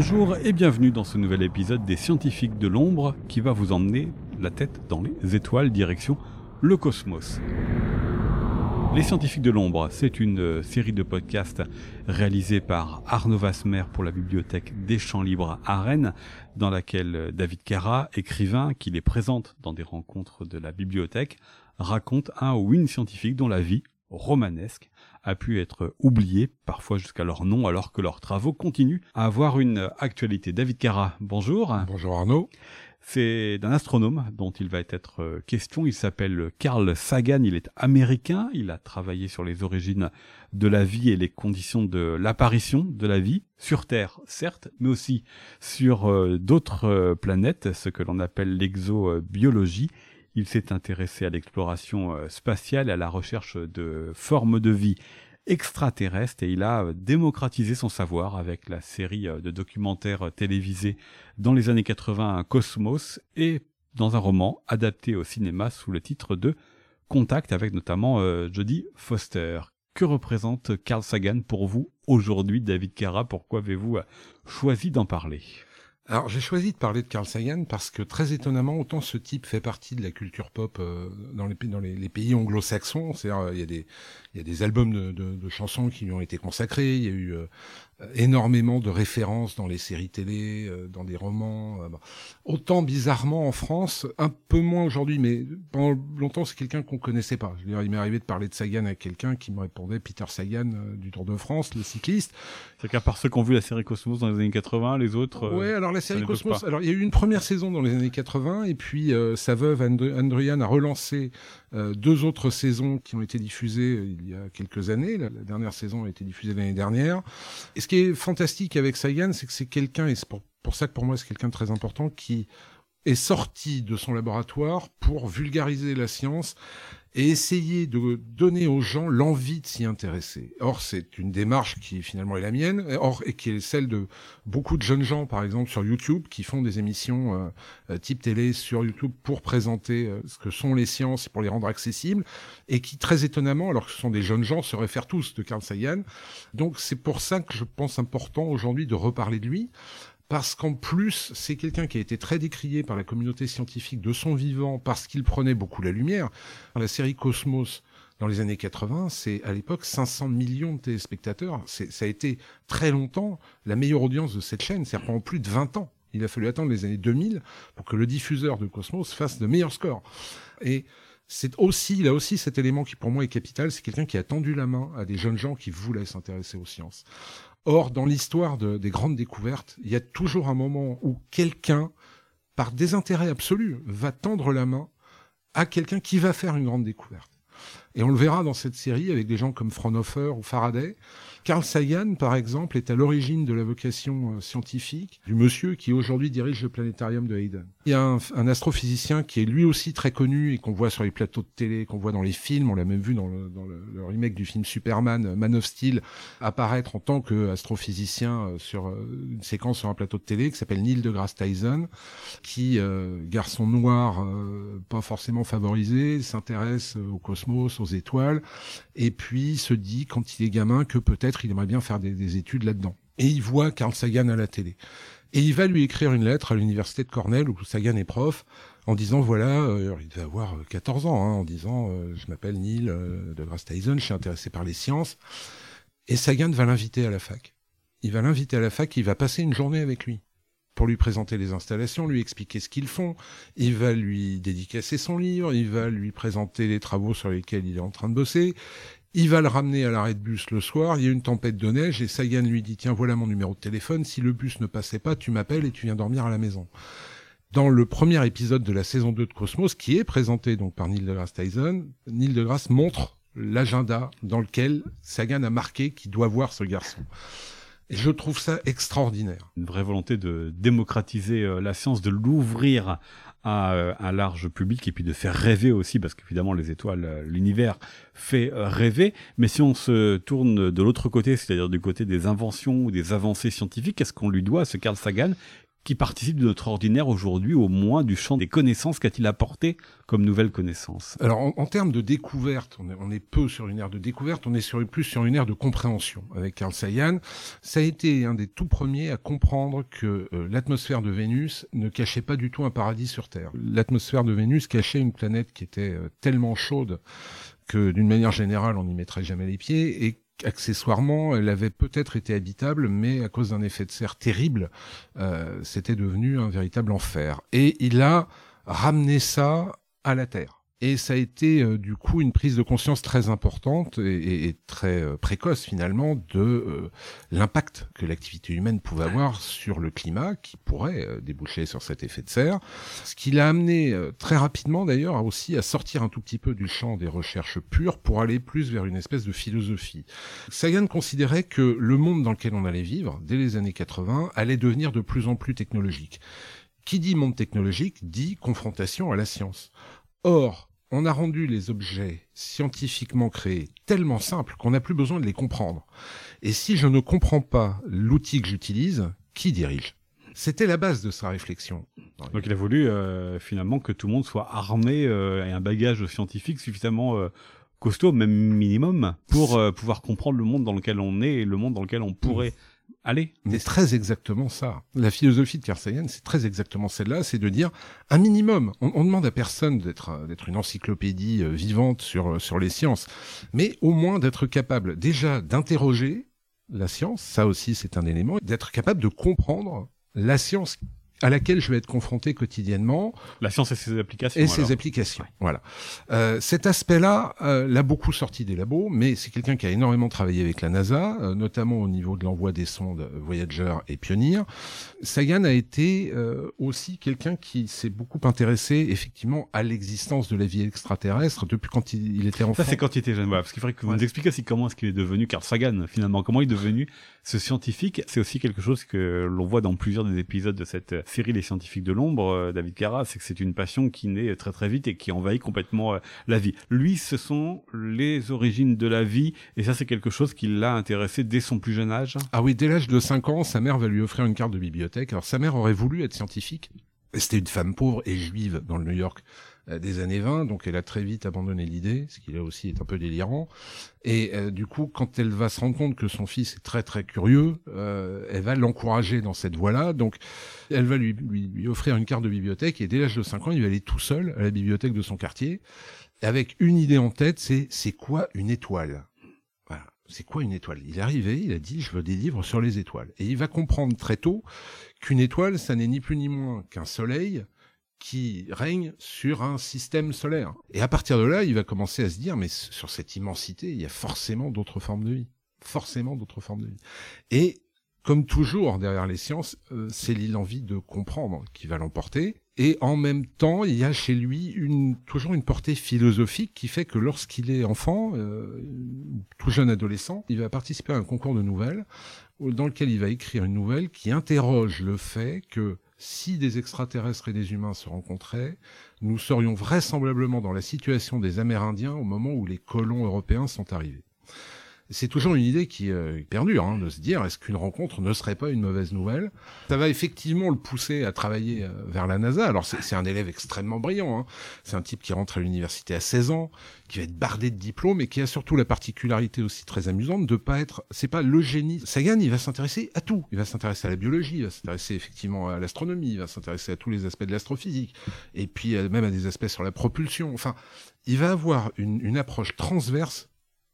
Bonjour et bienvenue dans ce nouvel épisode des Scientifiques de l'ombre qui va vous emmener la tête dans les étoiles direction le cosmos. Les Scientifiques de l'ombre, c'est une série de podcasts réalisés par Arnaud Vasmer pour la bibliothèque des Champs Libres à Rennes, dans laquelle David Carra, écrivain qui les présente dans des rencontres de la bibliothèque, raconte un ou une scientifique dont la vie, romanesque, a pu être oubliée, parfois jusqu'à leur nom, alors que leurs travaux continuent à avoir une actualité. David Carra, bonjour. Bonjour Arnaud. C'est d'un astronome dont il va être euh, question. Il s'appelle Carl Sagan. Il est américain. Il a travaillé sur les origines de la vie et les conditions de l'apparition de la vie sur Terre, certes, mais aussi sur euh, d'autres euh, planètes, ce que l'on appelle l'exobiologie. Il s'est intéressé à l'exploration spatiale et à la recherche de formes de vie extraterrestre et il a euh, démocratisé son savoir avec la série euh, de documentaires euh, télévisés dans les années 80 Cosmos et dans un roman adapté au cinéma sous le titre de Contact avec notamment Jodie Foster. Que représente Carl Sagan pour vous aujourd'hui, David Carra Pourquoi avez-vous choisi d'en parler? Alors j'ai choisi de parler de Carl Sagan parce que très étonnamment, autant ce type fait partie de la culture pop euh, dans les, dans les, pays anglo-saxons, c'est-à-dire il y a des il y a des albums de, de, chansons qui lui ont été consacrés, il y a eu euh, euh, énormément de références dans les séries télé, euh, dans des romans. Euh, autant bizarrement en France, un peu moins aujourd'hui, mais pendant longtemps c'est quelqu'un qu'on connaissait pas. Je veux dire, il m'est arrivé de parler de Sagan à quelqu'un qui me répondait Peter Sagan du Tour de France, le cycliste. C'est qu'à part ceux qui ont vu la série Cosmos dans les années 80, les autres. ouais, alors la série Cosmos. Alors il y a eu une première saison dans les années 80 et puis sa veuve Andrian a relancé deux autres saisons qui ont été diffusées il y a quelques années. La, dernière saison a été diffusée l'année dernière. Et ce qui est fantastique avec Sagan, c'est que c'est quelqu'un, et c'est pour, pour ça que pour moi c'est quelqu'un de très important, qui est sorti de son laboratoire pour vulgariser la science et essayer de donner aux gens l'envie de s'y intéresser. Or, c'est une démarche qui finalement est la mienne, or et qui est celle de beaucoup de jeunes gens, par exemple sur YouTube, qui font des émissions euh, euh, type télé sur YouTube pour présenter euh, ce que sont les sciences et pour les rendre accessibles, et qui très étonnamment, alors que ce sont des jeunes gens, se réfèrent tous de Carl Sagan. Donc, c'est pour ça que je pense important aujourd'hui de reparler de lui parce qu'en plus, c'est quelqu'un qui a été très décrié par la communauté scientifique de son vivant parce qu'il prenait beaucoup la lumière. Dans la série Cosmos, dans les années 80, c'est à l'époque 500 millions de téléspectateurs. Ça a été très longtemps la meilleure audience de cette chaîne, c'est pendant plus de 20 ans. Il a fallu attendre les années 2000 pour que le diffuseur de Cosmos fasse de meilleurs scores. Et c'est aussi, a aussi cet élément qui pour moi est capital, c'est quelqu'un qui a tendu la main à des jeunes gens qui voulaient s'intéresser aux sciences. Or, dans l'histoire des grandes découvertes, il y a toujours un moment où quelqu'un, par désintérêt absolu, va tendre la main à quelqu'un qui va faire une grande découverte. Et on le verra dans cette série avec des gens comme Fraunhofer ou Faraday, Carl Sagan, par exemple, est à l'origine de la vocation euh, scientifique du monsieur qui aujourd'hui dirige le planétarium de Hayden. Il y a un, astrophysicien qui est lui aussi très connu et qu'on voit sur les plateaux de télé, qu'on voit dans les films, on l'a même vu dans, le, remake du film Superman, Man of Steel, apparaître en tant qu'astrophysicien euh, sur euh, une séquence sur un plateau de télé qui s'appelle Neil deGrasse Tyson, qui, garçon noir, pas forcément favorisé, s'intéresse au cosmos, aux étoiles, et puis se dit quand il est gamin que peut-être il aimerait bien faire des, études là-dedans. Et il voit Carl Sagan à la télé. Et il va lui écrire une lettre à l'université de Cornell où Sagan est prof en disant voilà, euh, il devait avoir 14 ans, hein, en disant euh, je m'appelle Neil euh, de Grasse Tyson, je suis intéressé par les sciences. Et Sagan va l'inviter à la fac. Il va l'inviter à la fac, il va passer une journée avec lui pour lui présenter les installations, lui expliquer ce qu'ils font. Il va lui dédicacer son livre, il va lui présenter les travaux sur lesquels il est en train de bosser. Il va le ramener à l'arrêt de bus le soir, il y a une tempête de neige et Sagan lui dit tiens voilà mon numéro de téléphone, si le bus ne passait pas, tu m'appelles et tu viens dormir à la maison. Dans le premier épisode de la saison 2 de Cosmos, qui est présenté donc par Neil deGrasse Tyson, Neil deGrasse montre l'agenda dans lequel Sagan a marqué qu'il doit voir ce garçon. Je trouve ça extraordinaire. Une vraie volonté de démocratiser euh, la science, de l'ouvrir à euh, un large public et puis de faire rêver aussi, parce qu'évidemment les étoiles, euh, l'univers fait rêver. Mais si on se tourne de l'autre côté, c'est-à-dire du côté des inventions ou des avancées scientifiques, qu'est-ce qu'on lui doit à ce Carl Sagan qui participe de notre ordinaire aujourd'hui, au moins du champ des connaissances qu'a-t-il apporté comme nouvelle connaissance? Alors en, termes de découverte, on est, peu sur une ère de découverte, on est sur, plus sur une ère de compréhension avec Carl Sagan. Ça a été un des tout premiers à comprendre que euh, l'atmosphère de Vénus ne cachait pas du tout un paradis sur Terre. L'atmosphère de Vénus cachait une planète qui était euh, tellement chaude que d'une manière générale on n'y mettrait jamais les pieds et accessoirement, elle avait peut-être été habitable, mais à cause d'un effet de serre terrible, euh, c'était devenu un véritable enfer. Et il a ramené ça à la Terre. Et ça a été euh, du coup une prise de conscience très importante et, très euh, précoce finalement de euh, l'impact que l'activité humaine pouvait avoir sur le climat, qui pourrait déboucher sur cet effet de serre. Ce qui l'a amené très rapidement d'ailleurs aussi à sortir un tout petit peu du champ des recherches pures pour aller plus vers une espèce de philosophie. Sagan considérait que le monde dans lequel on allait vivre, dès les années 80, allait devenir de plus en plus technologique. Qui dit monde technologique dit confrontation à la science. Or, on a rendu les objets scientifiquement créés tellement simples qu'on n'a plus besoin de les comprendre. Et si je ne comprends pas l'outil que j'utilise, qui dirige? C'était la base de sa réflexion. Donc il a voulu euh, finalement que tout le monde soit armé euh, et un bagage scientifique suffisamment euh, costaud, même minimum, pour pouvoir comprendre le monde dans lequel on est et le monde dans lequel on pourrait Allez. C'est très exactement ça. La philosophie de Carl c'est très exactement celle-là, c'est de dire un minimum. On, on demande à personne d'être d'être une encyclopédie euh, vivante sur euh, sur les sciences, mais au moins d'être capable déjà d'interroger la science, ça aussi c'est un élément, d'être capable de comprendre la science à laquelle je vais être confronté quotidiennement. La science et ses applications. Et ses applications. Voilà. Euh, cet aspect-là euh, l'a beaucoup sorti des labos, mais c'est quelqu'un qui a énormément travaillé avec la NASA, euh, notamment au niveau de l'envoi des sondes Voyager et Pioneer. Sagan a été euh, aussi quelqu'un qui s'est beaucoup intéressé effectivement à l'existence de la vie extraterrestre depuis quand il, était enfant. Ça c'est quand il était jeune. Voilà, parce qu'il faudrait que vous nous expliquiez aussi comment est-ce qu'il est devenu Carl Sagan finalement, comment il est devenu ce scientifique. C'est aussi quelque chose que l'on voit dans plusieurs des épisodes de cette série Les Scientifiques de l'ombre, euh, David Carra, c'est que c'est une passion qui naît très très vite et qui envahit complètement euh, la vie. Lui, ce sont les origines de la vie et ça c'est quelque chose qui l'a intéressé dès son plus jeune âge. Ah oui, dès l'âge de 5 ans, sa mère va lui offrir une carte de bibliothèque. Alors sa mère aurait voulu être scientifique. C'était une femme pauvre et juive dans le New York des années 20, donc elle a très vite abandonné l'idée, ce qui là aussi est un peu délirant. Et euh, du coup, quand elle va se rendre compte que son fils est très très curieux, euh, elle va l'encourager dans cette voie-là. Donc, elle va lui, lui, offrir une carte de bibliothèque et dès l'âge de 5 ans, il va aller tout seul à la bibliothèque de son quartier avec une idée en tête, c'est c'est quoi une étoile? Voilà, c'est quoi une étoile? Il est arrivé, il a dit je veux des livres sur les étoiles. Et il va comprendre très tôt qu'une étoile, ça n'est ni plus ni moins qu'un soleil qui règne sur un système solaire. Et à partir de là, il va commencer à se dire, mais sur cette immensité, il y a forcément d'autres formes de vie. Forcément d'autres formes de vie. Et comme toujours derrière les sciences, euh, c'est l'envie de comprendre qui va l'emporter. Et en même temps, il y a chez lui une, toujours une portée philosophique qui fait que lorsqu'il est enfant, euh, tout jeune adolescent, il va participer à un concours de nouvelles dans lequel il va écrire une nouvelle qui interroge le fait que si des extraterrestres et des humains se rencontraient, nous serions vraisemblablement dans la situation des Amérindiens au moment où les colons européens sont arrivés c'est toujours une idée qui euh, perdure, hein, de se dire est-ce qu'une rencontre ne serait pas une mauvaise nouvelle? Ça va effectivement le pousser à travailler euh, vers la NASA. Alors c'est un élève extrêmement brillant. Hein. C'est un type qui rentre à l'université à 16 ans, qui va être bardé de diplômes et qui a surtout la particularité aussi très amusante de pas être. C'est pas le génie. Sagan, il va s'intéresser à tout. Il va s'intéresser à la biologie, il va s'intéresser effectivement à l'astronomie, il va s'intéresser à tous les aspects de l'astrophysique et puis euh, même à des aspects sur la propulsion. Enfin, il va avoir une, une approche transverse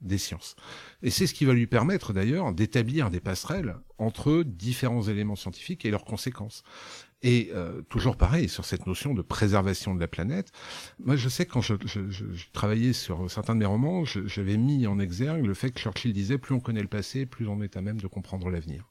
des sciences. Et c'est ce qui va lui permettre d'ailleurs d'établir des passerelles entre différents éléments scientifiques et leurs conséquences. Et euh, toujours pareil, sur cette notion de préservation de la planète, moi je sais quand je, travaillais sur certains de mes romans, j'avais mis en exergue le fait que Churchill disait plus on connaît le passé, plus on est à même de comprendre l'avenir.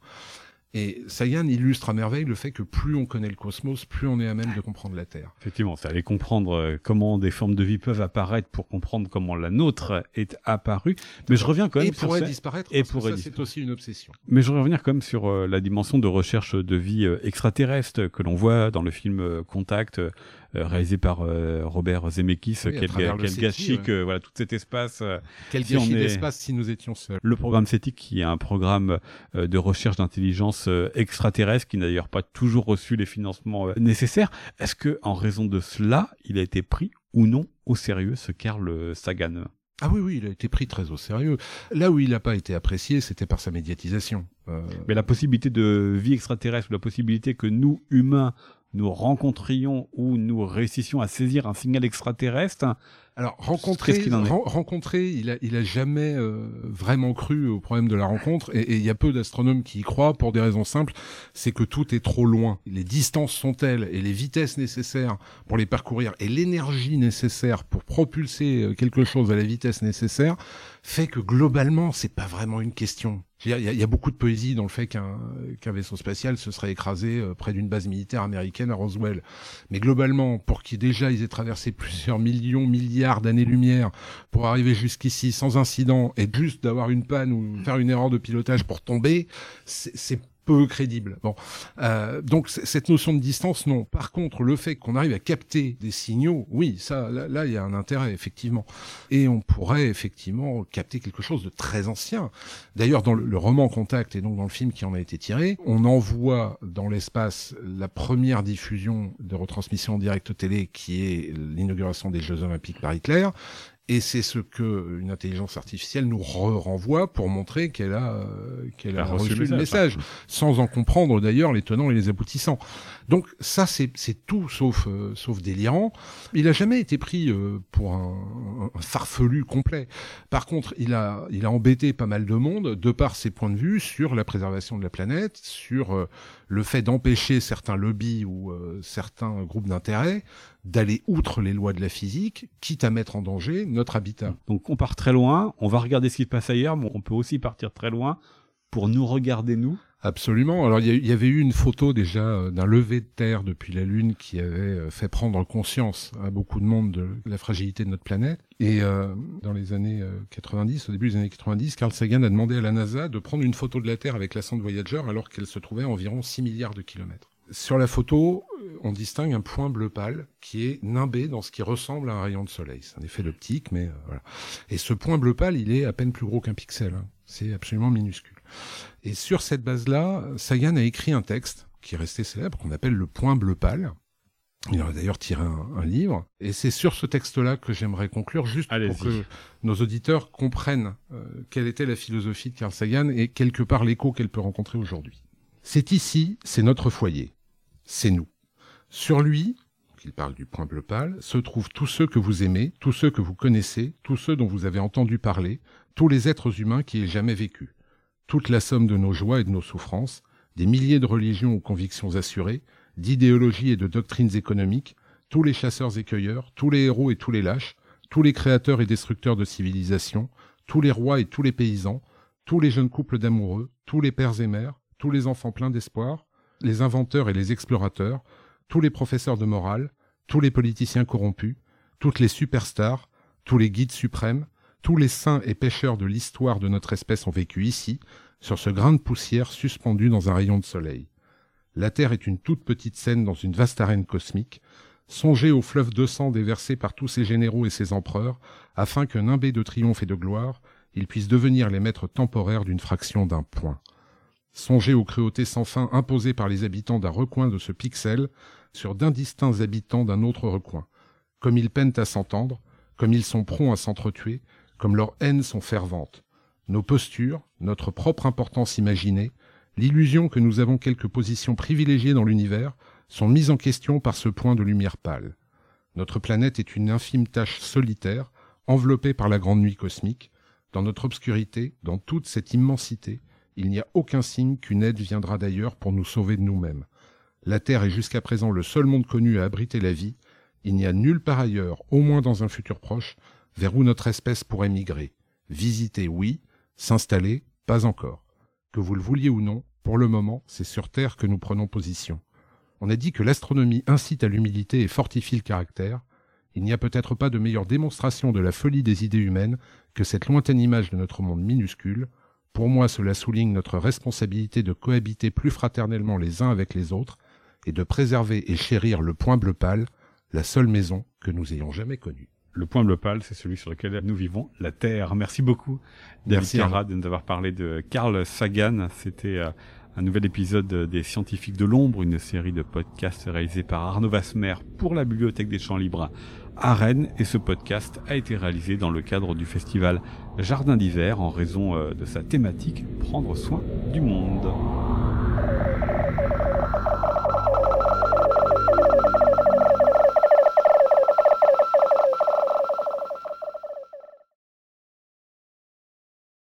Et Sagan illustre à merveille le fait que plus on connaît le cosmos, plus on est à même de comprendre la Terre. Effectivement, ça allait comprendre euh, comment des formes de vie peuvent apparaître pour comprendre comment la nôtre est apparue. Mais je reviens quand même et pourrait disparaître. Et pourrait ça, c'est aussi une obsession. Mais je reviens quand même sur euh, la dimension de recherche de vie euh, extraterrestre que l'on voit dans le film Contact réalisé par euh, Robert Zemeckis. quel, quel gâchis que voilà tout cet espace. Quel gâchis d'espace si nous étions seuls. Le programme CETIC, qui est un programme de recherche d'intelligence euh, extraterrestre qui n'a d'ailleurs pas toujours reçu les financements euh, nécessaires. Est-ce que, en raison de cela, il a été pris ou non au sérieux ce Carl Sagan? Ah oui, oui, il a été pris très au sérieux. Là où il n'a pas été apprécié, c'était par sa médiatisation. Mais la possibilité de vie extraterrestre ou la possibilité que nous, humains, nous rencontrions ou nous réussissions à saisir un signal extraterrestre, alors rencontrer, il rencontrer, il a, il a jamais euh, vraiment cru au problème de la rencontre, et il y a peu d'astronomes qui y croient pour des raisons simples, c'est que tout est trop loin. Les distances sont telles et les vitesses nécessaires pour les parcourir et l'énergie nécessaire pour propulser euh, quelque chose à la vitesse nécessaire fait que globalement c'est pas vraiment une question. Il y, a, beaucoup de poésie dans le fait qu'un vaisseau spatial se serait écrasé euh, près d'une base militaire américaine à Roswell. Mais globalement, pour qu'ils déjà ils aient traversé plusieurs millions, milliards d'années-lumière pour arriver jusqu'ici sans incident et juste d'avoir une panne ou faire une erreur de pilotage pour tomber, c'est peu crédible. Bon, euh, donc cette notion de distance, non. Par contre, le fait qu'on arrive à capter des signaux, oui, ça, là, il y a un intérêt effectivement, et on pourrait effectivement capter quelque chose de très ancien. D'ailleurs, dans le, roman Contact et donc dans le film qui en a été tiré, on envoie dans l'espace la première diffusion de retransmission en direct télé, qui est l'inauguration des Jeux Olympiques par Hitler, et c'est ce que une intelligence artificielle nous renvoie pour montrer qu'elle a euh, qu'elle a, reçu, le message, sans en comprendre d'ailleurs les tenants et les aboutissants. Donc ça c'est c'est tout sauf euh, sauf délirant. Il a jamais été pris euh, pour un, un, farfelu complet. Par contre, il a il a embêté pas mal de monde de par ses points de vue sur la préservation de la planète, sur le fait d'empêcher certains lobbies ou certains groupes d'intérêt d'aller outre les lois de la physique, quitte à mettre en danger notre habitat. Donc on part très loin, on va regarder ce qui se passe ailleurs, mais on peut aussi partir très loin pour nous regarder nous. Absolument. Alors il y, avait eu une photo déjà euh, d'un lever de terre depuis la Lune qui avait euh, fait prendre conscience à beaucoup de monde de la fragilité de notre planète. Et euh, dans les années 90, au début des années 90, Carl Sagan a demandé à la NASA de prendre une photo de la Terre avec la sonde Voyager alors qu'elle se trouvait à environ 6 milliards de kilomètres. Sur la photo, on distingue un point bleu pâle qui est nimbé dans ce qui ressemble à un rayon de soleil. C'est un effet d'optique, mais euh, voilà. Et ce point bleu pâle, il est à peine plus gros qu'un pixel. Hein. C'est absolument minuscule. Et sur cette base-là, Sagan a écrit un texte qui est resté célèbre, qu'on appelle le point bleu pâle. Il en a d'ailleurs tiré un, livre. Et c'est sur ce texte-là que j'aimerais conclure, juste pour que nos auditeurs comprennent euh, quelle était la philosophie de Carl Sagan et quelque part l'écho qu'elle peut rencontrer aujourd'hui. C'est ici, c'est notre foyer c'est nous. Sur lui, qu'il parle du point bleu pâle, se trouvent tous ceux que vous aimez, tous ceux que vous connaissez, tous ceux dont vous avez entendu parler, tous les êtres humains qui aient jamais vécu. Toute la somme de nos joies et de nos souffrances, des milliers de religions ou convictions assurées, d'idéologies et de doctrines économiques, tous les chasseurs et cueilleurs, tous les héros et tous les lâches, tous les créateurs et destructeurs de civilisations, tous les rois et tous les paysans, tous les jeunes couples d'amoureux, tous les pères et mères, tous les enfants pleins d'espoir, les inventeurs et les explorateurs, tous les professeurs de morale, tous les politiciens corrompus, toutes les superstars, tous les guides suprêmes, tous les saints et pêcheurs de l'histoire de notre espèce ont vécu ici, sur ce grain de poussière suspendu dans un rayon de soleil. La Terre est une toute petite scène dans une vaste arène cosmique. Songez au fleuve de sang déversé par tous ces généraux et ces empereurs, afin que nimbés de triomphe et de gloire, ils puissent devenir les maîtres temporaires d'une fraction d'un point. Songez aux cruautés sans fin imposées par les habitants d'un recoin de ce pixel sur d'indistincts habitants d'un autre recoin. Comme ils peinent à s'entendre, comme ils sont prompts à s'entretuer, comme leurs haines sont ferventes. Nos postures, notre propre importance imaginée, l'illusion que nous avons quelques positions privilégiées dans l'univers, sont mises en question par ce point de lumière pâle. Notre planète est une infime tache solitaire, enveloppée par la grande nuit cosmique. Dans notre obscurité, dans toute cette immensité, il n'y a aucun signe qu'une aide viendra d'ailleurs pour nous sauver de nous-mêmes. La Terre est jusqu'à présent le seul monde connu à abriter la vie. Il n'y a nulle part ailleurs, au moins dans un futur proche, vers où notre espèce pourrait migrer. Visiter, oui. S'installer, pas encore. Que vous le vouliez ou non, pour le moment, c'est sur Terre que nous prenons position. On a dit que l'astronomie incite à l'humilité et fortifie le caractère. Il n'y a peut-être pas de meilleure démonstration de la folie des idées humaines que cette lointaine image de notre monde minuscule, pour moi, cela souligne notre responsabilité de cohabiter plus fraternellement les uns avec les autres et de préserver et chérir le point bleu pâle, la seule maison que nous ayons jamais connue. Le point bleu pâle, c'est celui sur lequel nous vivons, la Terre. Merci beaucoup, David Carra, de nous avoir parlé de Carl Sagan. C'était euh, un nouvel épisode des Scientifiques de l'Ombre, une série de podcasts réalisés par Arnaud Vasmer pour la Bibliothèque des Champs Libres à Rennes. Et ce podcast a été réalisé dans le cadre du festival Jardin d'hiver en raison euh, de sa thématique Prendre soin du monde.